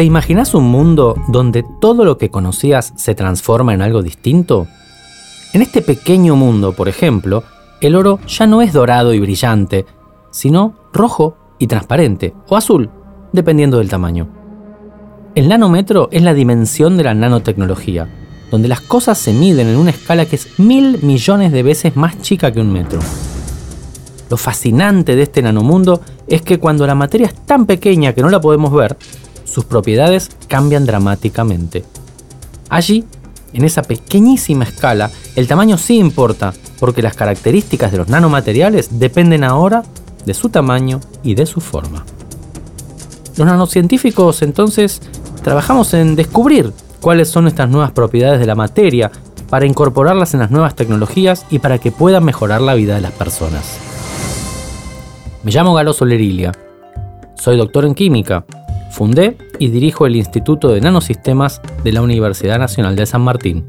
¿Te imaginas un mundo donde todo lo que conocías se transforma en algo distinto? En este pequeño mundo, por ejemplo, el oro ya no es dorado y brillante, sino rojo y transparente, o azul, dependiendo del tamaño. El nanómetro es la dimensión de la nanotecnología, donde las cosas se miden en una escala que es mil millones de veces más chica que un metro. Lo fascinante de este nanomundo es que cuando la materia es tan pequeña que no la podemos ver, sus propiedades cambian dramáticamente. Allí, en esa pequeñísima escala, el tamaño sí importa, porque las características de los nanomateriales dependen ahora de su tamaño y de su forma. Los nanocientíficos entonces trabajamos en descubrir cuáles son estas nuevas propiedades de la materia para incorporarlas en las nuevas tecnologías y para que puedan mejorar la vida de las personas. Me llamo Galo Solerilia. Soy doctor en química. Fundé y dirijo el Instituto de Nanosistemas de la Universidad Nacional de San Martín.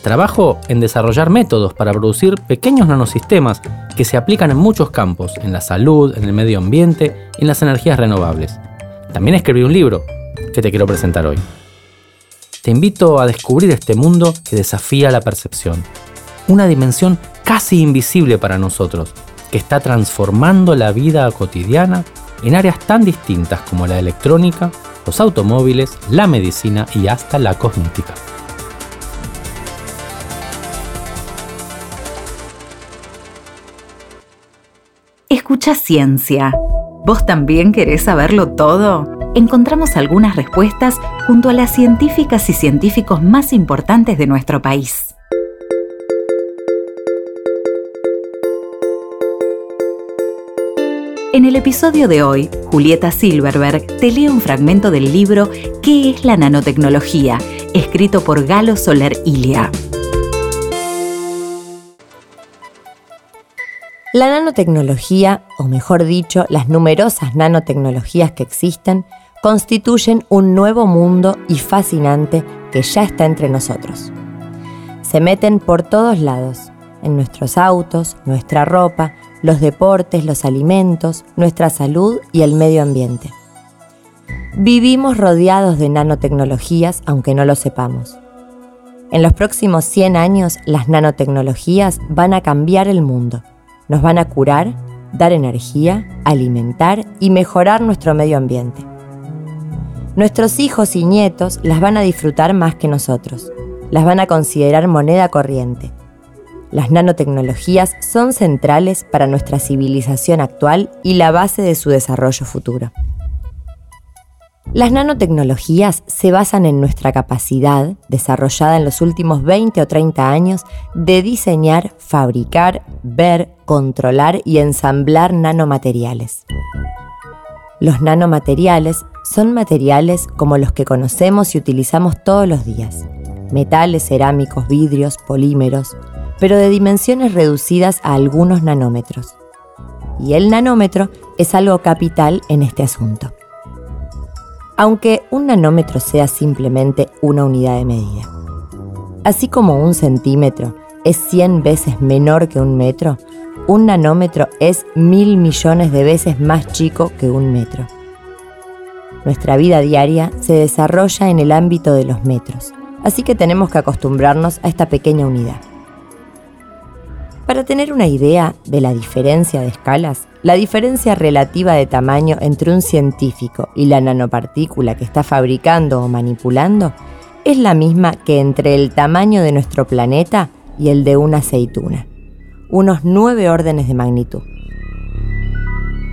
Trabajo en desarrollar métodos para producir pequeños nanosistemas que se aplican en muchos campos, en la salud, en el medio ambiente y en las energías renovables. También escribí un libro que te quiero presentar hoy. Te invito a descubrir este mundo que desafía la percepción, una dimensión casi invisible para nosotros, que está transformando la vida cotidiana en áreas tan distintas como la electrónica, los automóviles, la medicina y hasta la cosmética. Escucha ciencia. ¿Vos también querés saberlo todo? Encontramos algunas respuestas junto a las científicas y científicos más importantes de nuestro país. En el episodio de hoy, Julieta Silverberg te lee un fragmento del libro ¿Qué es la nanotecnología?, escrito por Galo Soler Ilia. La nanotecnología, o mejor dicho, las numerosas nanotecnologías que existen, constituyen un nuevo mundo y fascinante que ya está entre nosotros. Se meten por todos lados, en nuestros autos, nuestra ropa, los deportes, los alimentos, nuestra salud y el medio ambiente. Vivimos rodeados de nanotecnologías aunque no lo sepamos. En los próximos 100 años las nanotecnologías van a cambiar el mundo. Nos van a curar, dar energía, alimentar y mejorar nuestro medio ambiente. Nuestros hijos y nietos las van a disfrutar más que nosotros. Las van a considerar moneda corriente las nanotecnologías son centrales para nuestra civilización actual y la base de su desarrollo futuro. Las nanotecnologías se basan en nuestra capacidad, desarrollada en los últimos 20 o 30 años, de diseñar, fabricar, ver, controlar y ensamblar nanomateriales. Los nanomateriales son materiales como los que conocemos y utilizamos todos los días. Metales, cerámicos, vidrios, polímeros, pero de dimensiones reducidas a algunos nanómetros. Y el nanómetro es algo capital en este asunto. Aunque un nanómetro sea simplemente una unidad de medida. Así como un centímetro es 100 veces menor que un metro, un nanómetro es mil millones de veces más chico que un metro. Nuestra vida diaria se desarrolla en el ámbito de los metros, así que tenemos que acostumbrarnos a esta pequeña unidad. Para tener una idea de la diferencia de escalas, la diferencia relativa de tamaño entre un científico y la nanopartícula que está fabricando o manipulando es la misma que entre el tamaño de nuestro planeta y el de una aceituna, unos nueve órdenes de magnitud.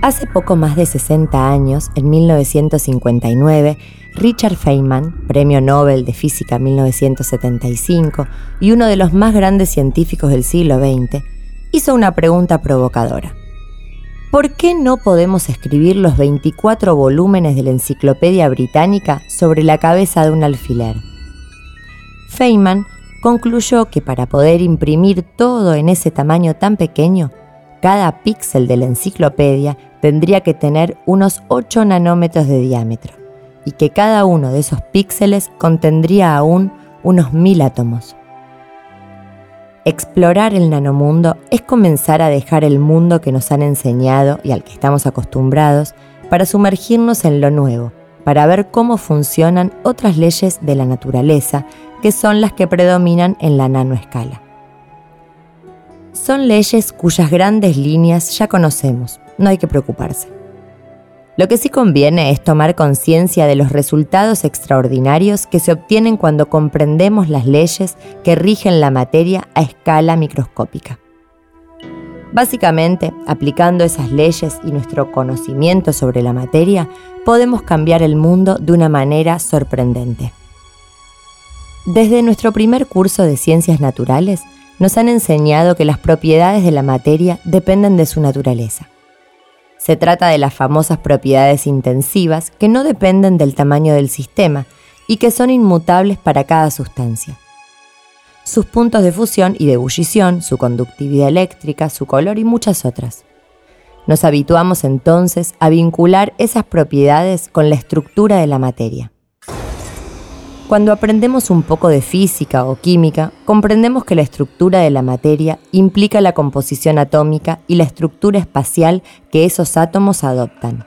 Hace poco más de 60 años, en 1959, Richard Feynman, Premio Nobel de Física 1975 y uno de los más grandes científicos del siglo XX, hizo una pregunta provocadora. ¿Por qué no podemos escribir los 24 volúmenes de la Enciclopedia Británica sobre la cabeza de un alfiler? Feynman concluyó que para poder imprimir todo en ese tamaño tan pequeño, cada píxel de la enciclopedia tendría que tener unos 8 nanómetros de diámetro y que cada uno de esos píxeles contendría aún unos mil átomos. Explorar el nanomundo es comenzar a dejar el mundo que nos han enseñado y al que estamos acostumbrados para sumergirnos en lo nuevo, para ver cómo funcionan otras leyes de la naturaleza que son las que predominan en la nanoescala. Son leyes cuyas grandes líneas ya conocemos, no hay que preocuparse. Lo que sí conviene es tomar conciencia de los resultados extraordinarios que se obtienen cuando comprendemos las leyes que rigen la materia a escala microscópica. Básicamente, aplicando esas leyes y nuestro conocimiento sobre la materia, podemos cambiar el mundo de una manera sorprendente. Desde nuestro primer curso de ciencias naturales, nos han enseñado que las propiedades de la materia dependen de su naturaleza. Se trata de las famosas propiedades intensivas que no dependen del tamaño del sistema y que son inmutables para cada sustancia sus puntos de fusión y de ebullición, su conductividad eléctrica, su color y muchas otras. Nos habituamos entonces a vincular esas propiedades con la estructura de la materia. Cuando aprendemos un poco de física o química, comprendemos que la estructura de la materia implica la composición atómica y la estructura espacial que esos átomos adoptan.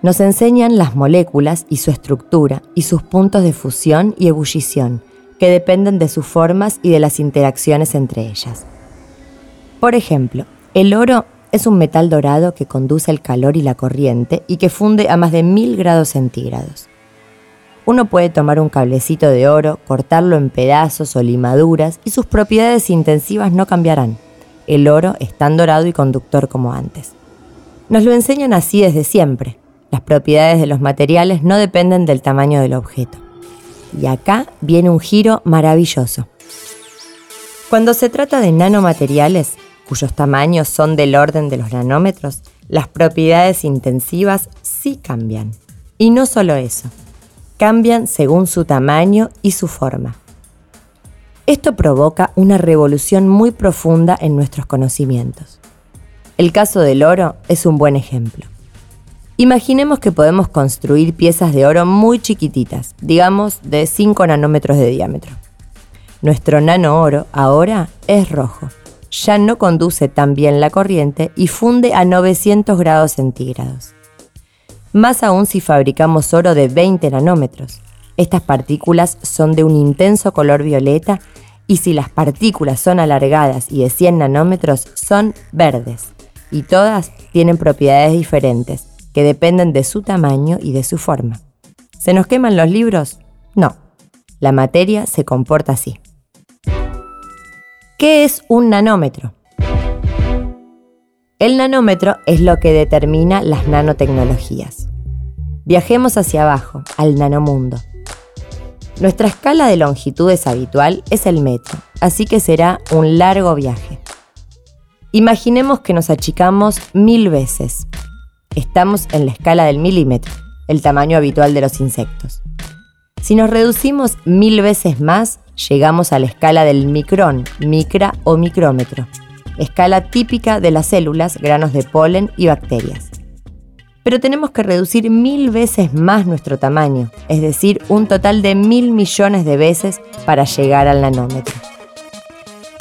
Nos enseñan las moléculas y su estructura y sus puntos de fusión y ebullición, que dependen de sus formas y de las interacciones entre ellas. Por ejemplo, el oro es un metal dorado que conduce el calor y la corriente y que funde a más de 1000 grados centígrados. Uno puede tomar un cablecito de oro, cortarlo en pedazos o limaduras y sus propiedades intensivas no cambiarán. El oro es tan dorado y conductor como antes. Nos lo enseñan así desde siempre. Las propiedades de los materiales no dependen del tamaño del objeto. Y acá viene un giro maravilloso. Cuando se trata de nanomateriales, cuyos tamaños son del orden de los nanómetros, las propiedades intensivas sí cambian. Y no solo eso, cambian según su tamaño y su forma. Esto provoca una revolución muy profunda en nuestros conocimientos. El caso del oro es un buen ejemplo. Imaginemos que podemos construir piezas de oro muy chiquititas, digamos de 5 nanómetros de diámetro. Nuestro nano oro ahora es rojo. Ya no conduce tan bien la corriente y funde a 900 grados centígrados. Más aún si fabricamos oro de 20 nanómetros. Estas partículas son de un intenso color violeta y si las partículas son alargadas y de 100 nanómetros son verdes. Y todas tienen propiedades diferentes, que dependen de su tamaño y de su forma. ¿Se nos queman los libros? No. La materia se comporta así. ¿Qué es un nanómetro? El nanómetro es lo que determina las nanotecnologías. Viajemos hacia abajo, al nanomundo. Nuestra escala de longitudes habitual es el metro, así que será un largo viaje. Imaginemos que nos achicamos mil veces, estamos en la escala del milímetro, el tamaño habitual de los insectos. Si nos reducimos mil veces más, llegamos a la escala del micrón, micra o micrómetro, escala típica de las células, granos de polen y bacterias. Pero tenemos que reducir mil veces más nuestro tamaño, es decir, un total de mil millones de veces para llegar al nanómetro.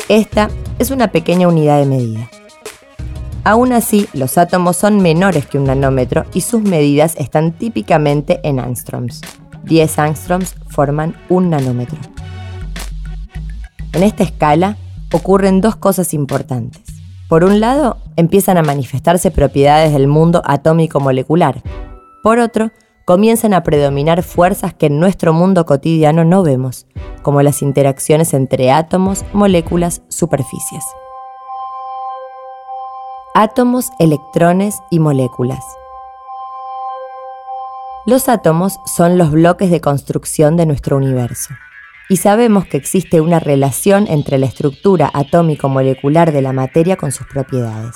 Esta es una pequeña unidad de medida. Aún así, los átomos son menores que un nanómetro y sus medidas están típicamente en angstroms. 10 angstroms forman un nanómetro. En esta escala ocurren dos cosas importantes. Por un lado, empiezan a manifestarse propiedades del mundo atómico molecular. Por otro, comienzan a predominar fuerzas que en nuestro mundo cotidiano no vemos, como las interacciones entre átomos, moléculas, superficies átomos, electrones y moléculas. Los átomos son los bloques de construcción de nuestro universo y sabemos que existe una relación entre la estructura atómico-molecular de la materia con sus propiedades.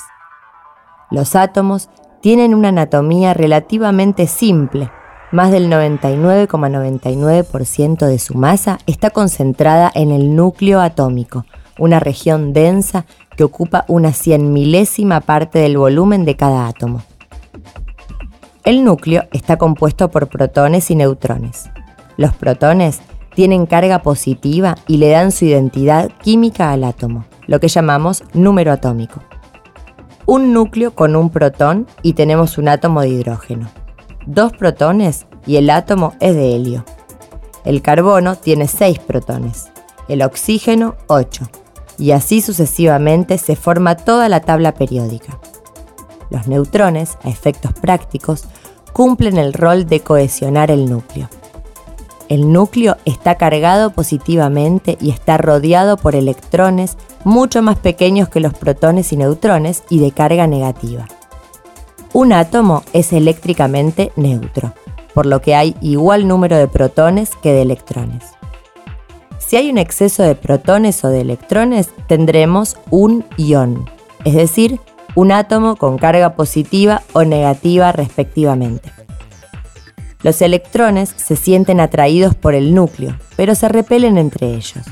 Los átomos tienen una anatomía relativamente simple. Más del 99,99% de su masa está concentrada en el núcleo atómico, una región densa que ocupa una cien milésima parte del volumen de cada átomo. El núcleo está compuesto por protones y neutrones. Los protones tienen carga positiva y le dan su identidad química al átomo, lo que llamamos número atómico. Un núcleo con un protón y tenemos un átomo de hidrógeno. dos protones y el átomo es de helio. El carbono tiene seis protones, el oxígeno 8, y así sucesivamente se forma toda la tabla periódica. Los neutrones, a efectos prácticos, cumplen el rol de cohesionar el núcleo. El núcleo está cargado positivamente y está rodeado por electrones mucho más pequeños que los protones y neutrones y de carga negativa. Un átomo es eléctricamente neutro, por lo que hay igual número de protones que de electrones. Si hay un exceso de protones o de electrones, tendremos un ión, es decir, un átomo con carga positiva o negativa respectivamente. Los electrones se sienten atraídos por el núcleo, pero se repelen entre ellos.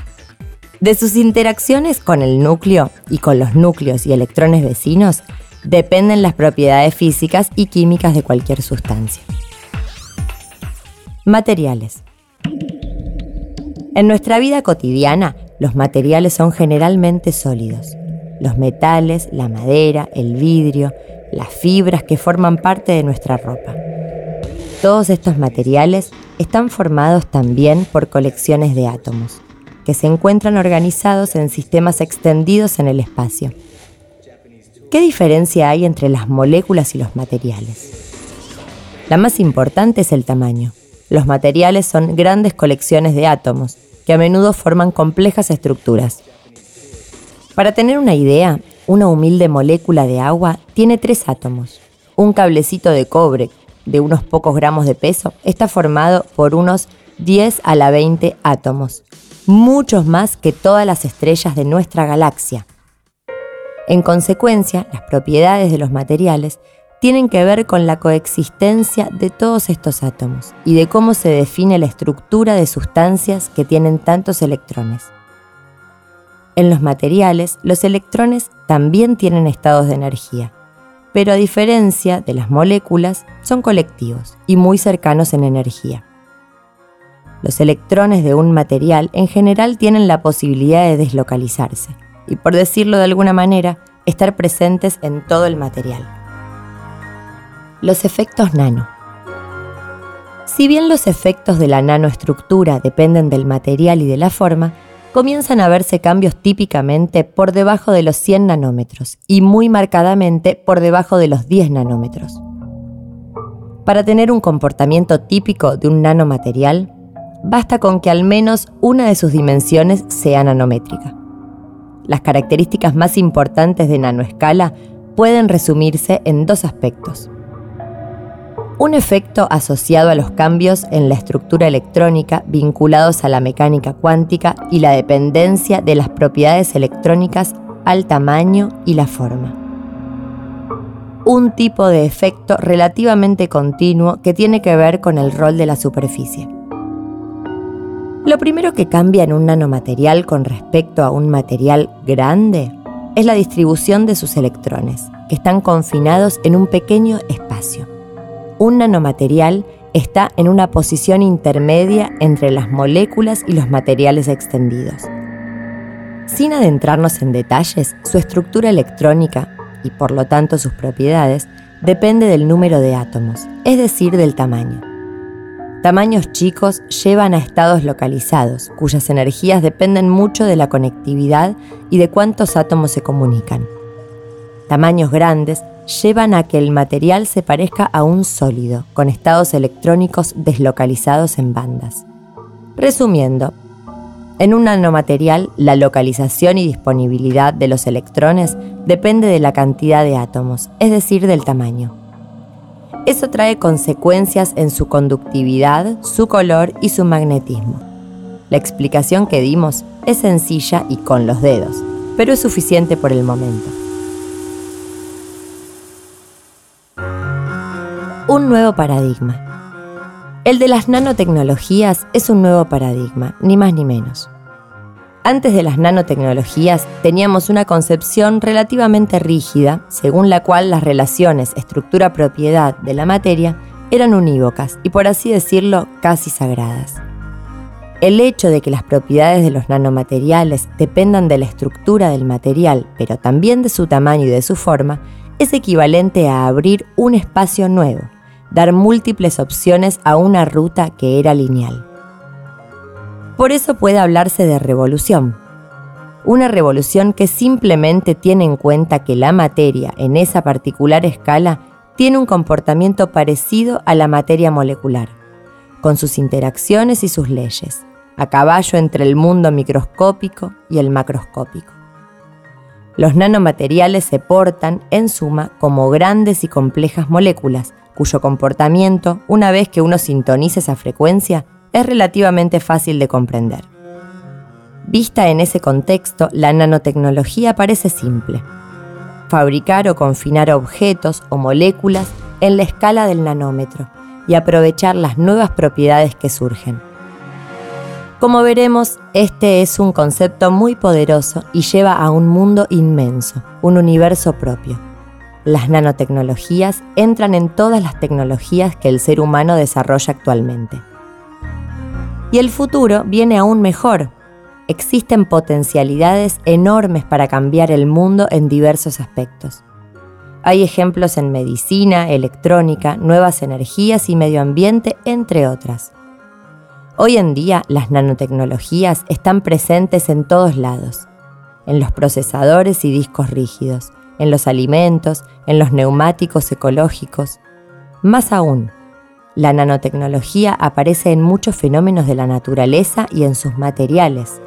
De sus interacciones con el núcleo y con los núcleos y electrones vecinos dependen las propiedades físicas y químicas de cualquier sustancia. Materiales. En nuestra vida cotidiana, los materiales son generalmente sólidos. Los metales, la madera, el vidrio, las fibras que forman parte de nuestra ropa. Todos estos materiales están formados también por colecciones de átomos, que se encuentran organizados en sistemas extendidos en el espacio. ¿Qué diferencia hay entre las moléculas y los materiales? La más importante es el tamaño. Los materiales son grandes colecciones de átomos, que a menudo forman complejas estructuras. Para tener una idea, una humilde molécula de agua tiene tres átomos. Un cablecito de cobre de unos pocos gramos de peso está formado por unos 10 a la 20 átomos, muchos más que todas las estrellas de nuestra galaxia. En consecuencia, las propiedades de los materiales tienen que ver con la coexistencia de todos estos átomos y de cómo se define la estructura de sustancias que tienen tantos electrones. En los materiales, los electrones también tienen estados de energía, pero a diferencia de las moléculas, son colectivos y muy cercanos en energía. Los electrones de un material en general tienen la posibilidad de deslocalizarse y, por decirlo de alguna manera, estar presentes en todo el material. Los efectos nano. Si bien los efectos de la nanoestructura dependen del material y de la forma, comienzan a verse cambios típicamente por debajo de los 100 nanómetros y muy marcadamente por debajo de los 10 nanómetros. Para tener un comportamiento típico de un nanomaterial, basta con que al menos una de sus dimensiones sea nanométrica. Las características más importantes de nanoescala pueden resumirse en dos aspectos un efecto asociado a los cambios en la estructura electrónica vinculados a la mecánica cuántica y la dependencia de las propiedades electrónicas al tamaño y la forma. Un tipo de efecto relativamente continuo que tiene que ver con el rol de la superficie. Lo primero que cambia en un nanomaterial con respecto a un material grande es la distribución de sus electrones, que están confinados en un pequeño espacio un nanomaterial está en una posición intermedia entre las moléculas y los materiales extendidos. Sin adentrarnos en detalles, su estructura electrónica, y por lo tanto sus propiedades, depende del número de átomos, es decir, del tamaño. Tamaños chicos llevan a estados localizados, cuyas energías dependen mucho de la conectividad y de cuántos átomos se comunican. Tamaños grandes llevan a que el material se parezca a un sólido, con estados electrónicos deslocalizados en bandas. Resumiendo, en un nanomaterial, la localización y disponibilidad de los electrones depende de la cantidad de átomos, es decir, del tamaño. Eso trae consecuencias en su conductividad, su color y su magnetismo. La explicación que dimos es sencilla y con los dedos, pero es suficiente por el momento. Un nuevo paradigma. El de las nanotecnologías es un nuevo paradigma, ni más ni menos. Antes de las nanotecnologías teníamos una concepción relativamente rígida, según la cual las relaciones estructura-propiedad de la materia eran unívocas y por así decirlo casi sagradas. El hecho de que las propiedades de los nanomateriales dependan de la estructura del material, pero también de su tamaño y de su forma, es equivalente a abrir un espacio nuevo, dar múltiples opciones a una ruta que era lineal. Por eso puede hablarse de revolución. Una revolución que simplemente tiene en cuenta que la materia en esa particular escala tiene un comportamiento parecido a la materia molecular, con sus interacciones y sus leyes, a caballo entre el mundo microscópico y el macroscópico. Los nanomateriales se portan, en suma, como grandes y complejas moléculas, cuyo comportamiento, una vez que uno sintoniza esa frecuencia, es relativamente fácil de comprender. Vista en ese contexto, la nanotecnología parece simple. Fabricar o confinar objetos o moléculas en la escala del nanómetro y aprovechar las nuevas propiedades que surgen. Como veremos, este es un concepto muy poderoso y lleva a un mundo inmenso, un universo propio. Las nanotecnologías entran en todas las tecnologías que el ser humano desarrolla actualmente. Y el futuro viene aún mejor. Existen potencialidades enormes para cambiar el mundo en diversos aspectos. Hay ejemplos en medicina, electrónica, nuevas energías y medio ambiente, entre otras. Hoy en día las nanotecnologías están presentes en todos lados, en los procesadores y discos rígidos, en los alimentos, en los neumáticos ecológicos. Más aún, la nanotecnología aparece en muchos fenómenos de la naturaleza y en sus materiales.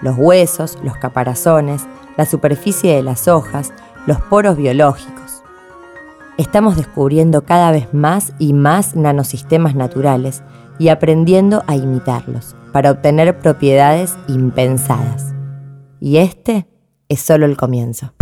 Los huesos, los caparazones, la superficie de las hojas, los poros biológicos. Estamos descubriendo cada vez más y más nanosistemas naturales y aprendiendo a imitarlos para obtener propiedades impensadas. Y este es solo el comienzo.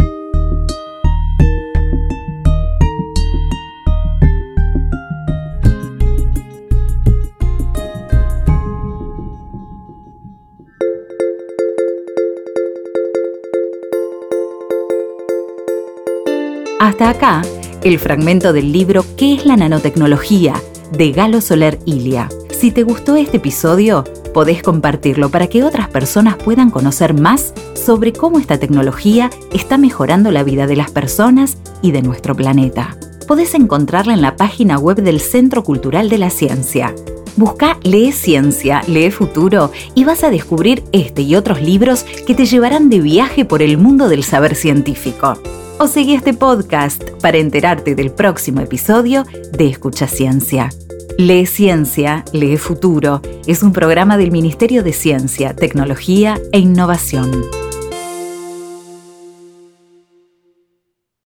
Hasta acá, el fragmento del libro ¿Qué es la nanotecnología? de Galo Soler Ilia. Si te gustó este episodio, podés compartirlo para que otras personas puedan conocer más sobre cómo esta tecnología está mejorando la vida de las personas y de nuestro planeta. Podés encontrarla en la página web del Centro Cultural de la Ciencia. Busca Lee Ciencia, Lee Futuro y vas a descubrir este y otros libros que te llevarán de viaje por el mundo del saber científico o seguí este podcast para enterarte del próximo episodio de Escucha Ciencia. Lee Ciencia, Lee Futuro es un programa del Ministerio de Ciencia, Tecnología e Innovación.